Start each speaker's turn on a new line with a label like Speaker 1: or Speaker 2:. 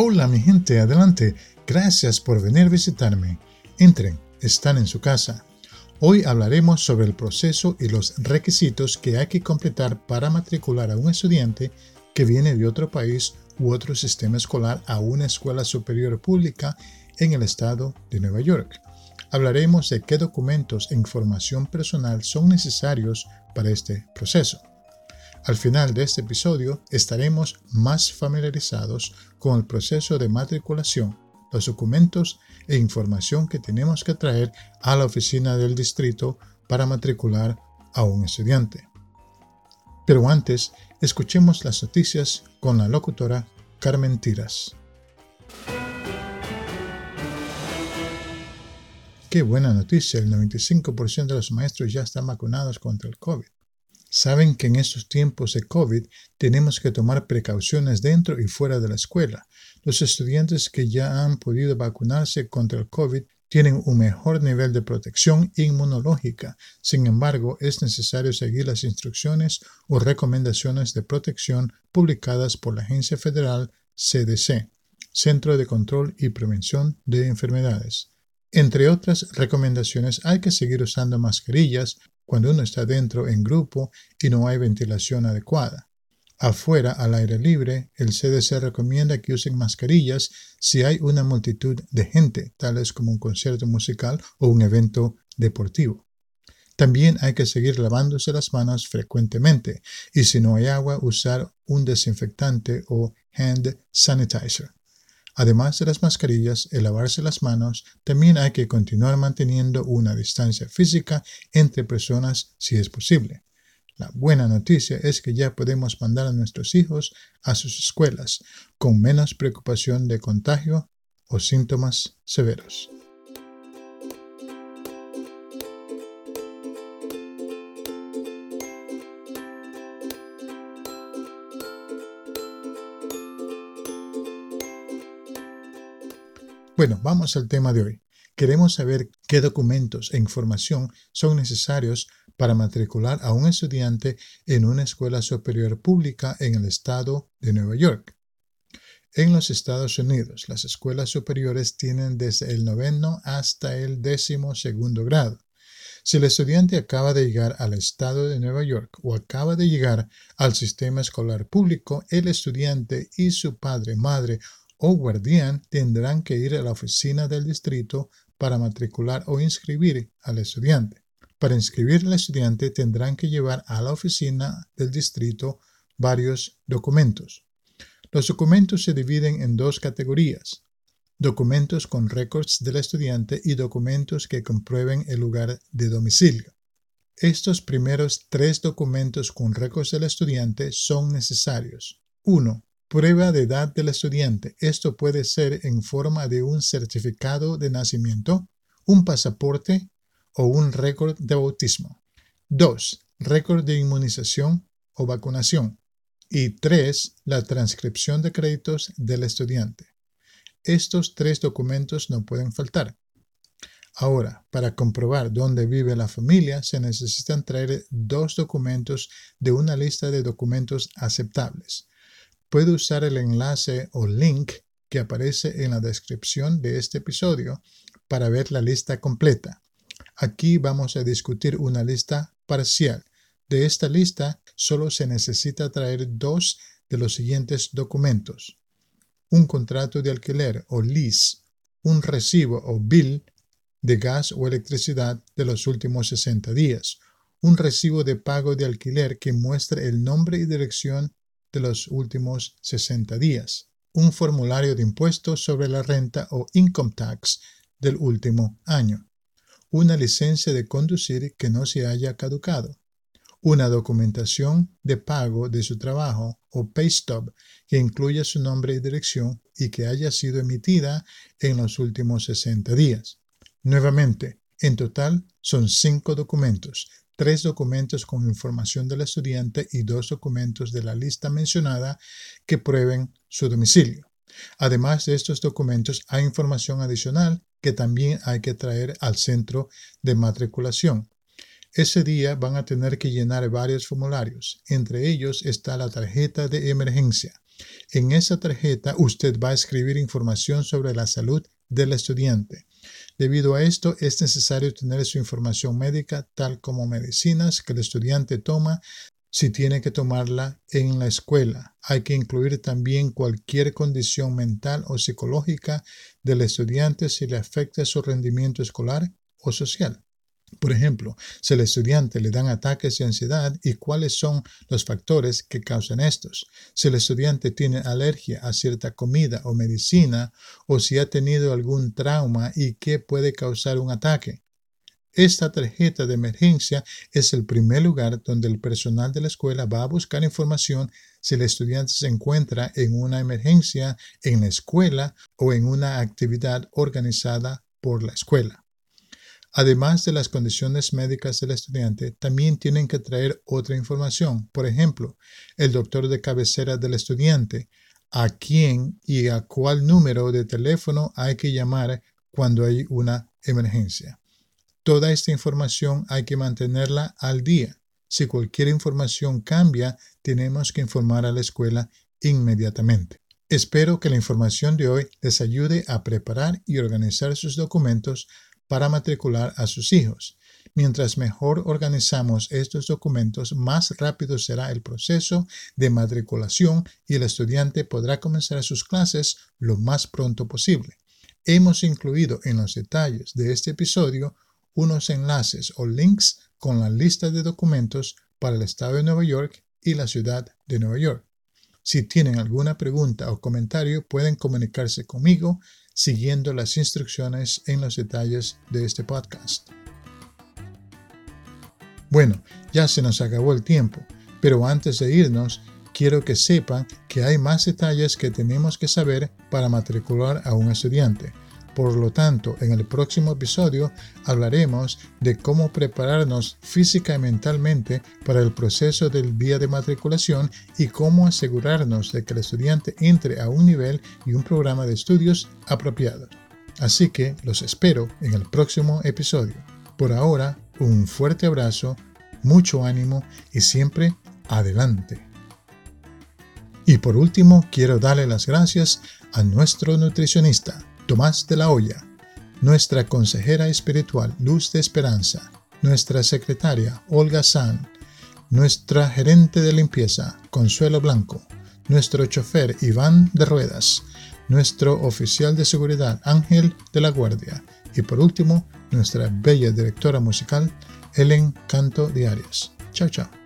Speaker 1: Hola mi gente, adelante. Gracias por venir a visitarme. Entren, están en su casa. Hoy hablaremos sobre el proceso y los requisitos que hay que completar para matricular a un estudiante que viene de otro país u otro sistema escolar a una escuela superior pública en el estado de Nueva York. Hablaremos de qué documentos e información personal son necesarios para este proceso. Al final de este episodio estaremos más familiarizados con el proceso de matriculación, los documentos e información que tenemos que traer a la oficina del distrito para matricular a un estudiante. Pero antes, escuchemos las noticias con la locutora Carmen Tiras. Qué buena noticia, el 95% de los maestros ya están vacunados contra el COVID. Saben que en estos tiempos de COVID tenemos que tomar precauciones dentro y fuera de la escuela. Los estudiantes que ya han podido vacunarse contra el COVID tienen un mejor nivel de protección inmunológica. Sin embargo, es necesario seguir las instrucciones o recomendaciones de protección publicadas por la Agencia Federal CDC, Centro de Control y Prevención de Enfermedades. Entre otras recomendaciones, hay que seguir usando mascarillas cuando uno está dentro en grupo y no hay ventilación adecuada. Afuera, al aire libre, el CDC recomienda que usen mascarillas si hay una multitud de gente, tales como un concierto musical o un evento deportivo. También hay que seguir lavándose las manos frecuentemente y si no hay agua, usar un desinfectante o hand sanitizer. Además de las mascarillas y lavarse las manos, también hay que continuar manteniendo una distancia física entre personas si es posible. La buena noticia es que ya podemos mandar a nuestros hijos a sus escuelas con menos preocupación de contagio o síntomas severos. Bueno, vamos al tema de hoy. Queremos saber qué documentos e información son necesarios para matricular a un estudiante en una escuela superior pública en el estado de Nueva York. En los Estados Unidos, las escuelas superiores tienen desde el noveno hasta el décimo segundo grado. Si el estudiante acaba de llegar al estado de Nueva York o acaba de llegar al sistema escolar público, el estudiante y su padre, madre o guardián tendrán que ir a la oficina del distrito para matricular o inscribir al estudiante. Para inscribir al estudiante tendrán que llevar a la oficina del distrito varios documentos. Los documentos se dividen en dos categorías. Documentos con récords del estudiante y documentos que comprueben el lugar de domicilio. Estos primeros tres documentos con récords del estudiante son necesarios. 1. Prueba de edad del estudiante. Esto puede ser en forma de un certificado de nacimiento, un pasaporte o un récord de bautismo. 2. Récord de inmunización o vacunación. Y 3. La transcripción de créditos del estudiante. Estos tres documentos no pueden faltar. Ahora, para comprobar dónde vive la familia, se necesitan traer dos documentos de una lista de documentos aceptables puede usar el enlace o link que aparece en la descripción de este episodio para ver la lista completa. Aquí vamos a discutir una lista parcial. De esta lista solo se necesita traer dos de los siguientes documentos. Un contrato de alquiler o lease, un recibo o bill de gas o electricidad de los últimos 60 días, un recibo de pago de alquiler que muestre el nombre y dirección de los últimos 60 días, un formulario de impuestos sobre la renta o income tax del último año, una licencia de conducir que no se haya caducado, una documentación de pago de su trabajo o pay stub que incluya su nombre y dirección y que haya sido emitida en los últimos 60 días. Nuevamente, en total son cinco documentos, tres documentos con información del estudiante y dos documentos de la lista mencionada que prueben su domicilio. Además de estos documentos, hay información adicional que también hay que traer al centro de matriculación. Ese día van a tener que llenar varios formularios. Entre ellos está la tarjeta de emergencia. En esa tarjeta usted va a escribir información sobre la salud del estudiante. Debido a esto, es necesario tener su información médica, tal como medicinas que el estudiante toma si tiene que tomarla en la escuela. Hay que incluir también cualquier condición mental o psicológica del estudiante si le afecta su rendimiento escolar o social. Por ejemplo, si al estudiante le dan ataques de ansiedad y cuáles son los factores que causan estos. Si el estudiante tiene alergia a cierta comida o medicina o si ha tenido algún trauma y qué puede causar un ataque. Esta tarjeta de emergencia es el primer lugar donde el personal de la escuela va a buscar información si el estudiante se encuentra en una emergencia en la escuela o en una actividad organizada por la escuela. Además de las condiciones médicas del estudiante, también tienen que traer otra información. Por ejemplo, el doctor de cabecera del estudiante, a quién y a cuál número de teléfono hay que llamar cuando hay una emergencia. Toda esta información hay que mantenerla al día. Si cualquier información cambia, tenemos que informar a la escuela inmediatamente. Espero que la información de hoy les ayude a preparar y organizar sus documentos para matricular a sus hijos. Mientras mejor organizamos estos documentos, más rápido será el proceso de matriculación y el estudiante podrá comenzar sus clases lo más pronto posible. Hemos incluido en los detalles de este episodio unos enlaces o links con la lista de documentos para el estado de Nueva York y la ciudad de Nueva York. Si tienen alguna pregunta o comentario, pueden comunicarse conmigo siguiendo las instrucciones en los detalles de este podcast. Bueno, ya se nos acabó el tiempo, pero antes de irnos, quiero que sepan que hay más detalles que tenemos que saber para matricular a un estudiante. Por lo tanto, en el próximo episodio hablaremos de cómo prepararnos física y mentalmente para el proceso del día de matriculación y cómo asegurarnos de que el estudiante entre a un nivel y un programa de estudios apropiado. Así que los espero en el próximo episodio. Por ahora, un fuerte abrazo, mucho ánimo y siempre adelante. Y por último, quiero darle las gracias a nuestro nutricionista Tomás de la Hoya, nuestra consejera espiritual Luz de Esperanza, nuestra secretaria Olga San, nuestra gerente de limpieza Consuelo Blanco, nuestro chofer Iván de Ruedas, nuestro oficial de seguridad Ángel de la Guardia y por último nuestra bella directora musical Helen Canto Diarias. Chao, chao.